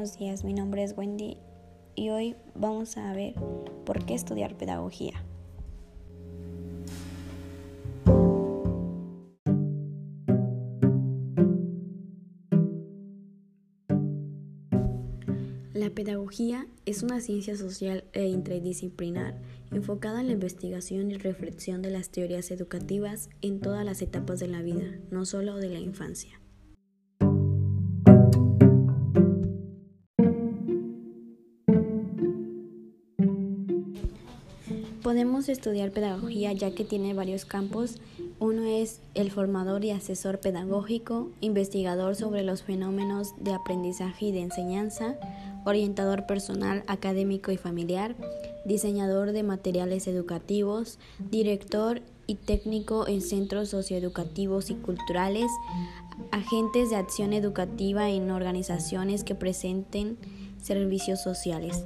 buenos días. Mi nombre es Wendy y hoy vamos a ver por qué estudiar pedagogía. La pedagogía es una ciencia social e interdisciplinar enfocada en la investigación y reflexión de las teorías educativas en todas las etapas de la vida, no solo de la infancia. Podemos estudiar pedagogía ya que tiene varios campos. Uno es el formador y asesor pedagógico, investigador sobre los fenómenos de aprendizaje y de enseñanza, orientador personal, académico y familiar, diseñador de materiales educativos, director y técnico en centros socioeducativos y culturales, agentes de acción educativa en organizaciones que presenten servicios sociales.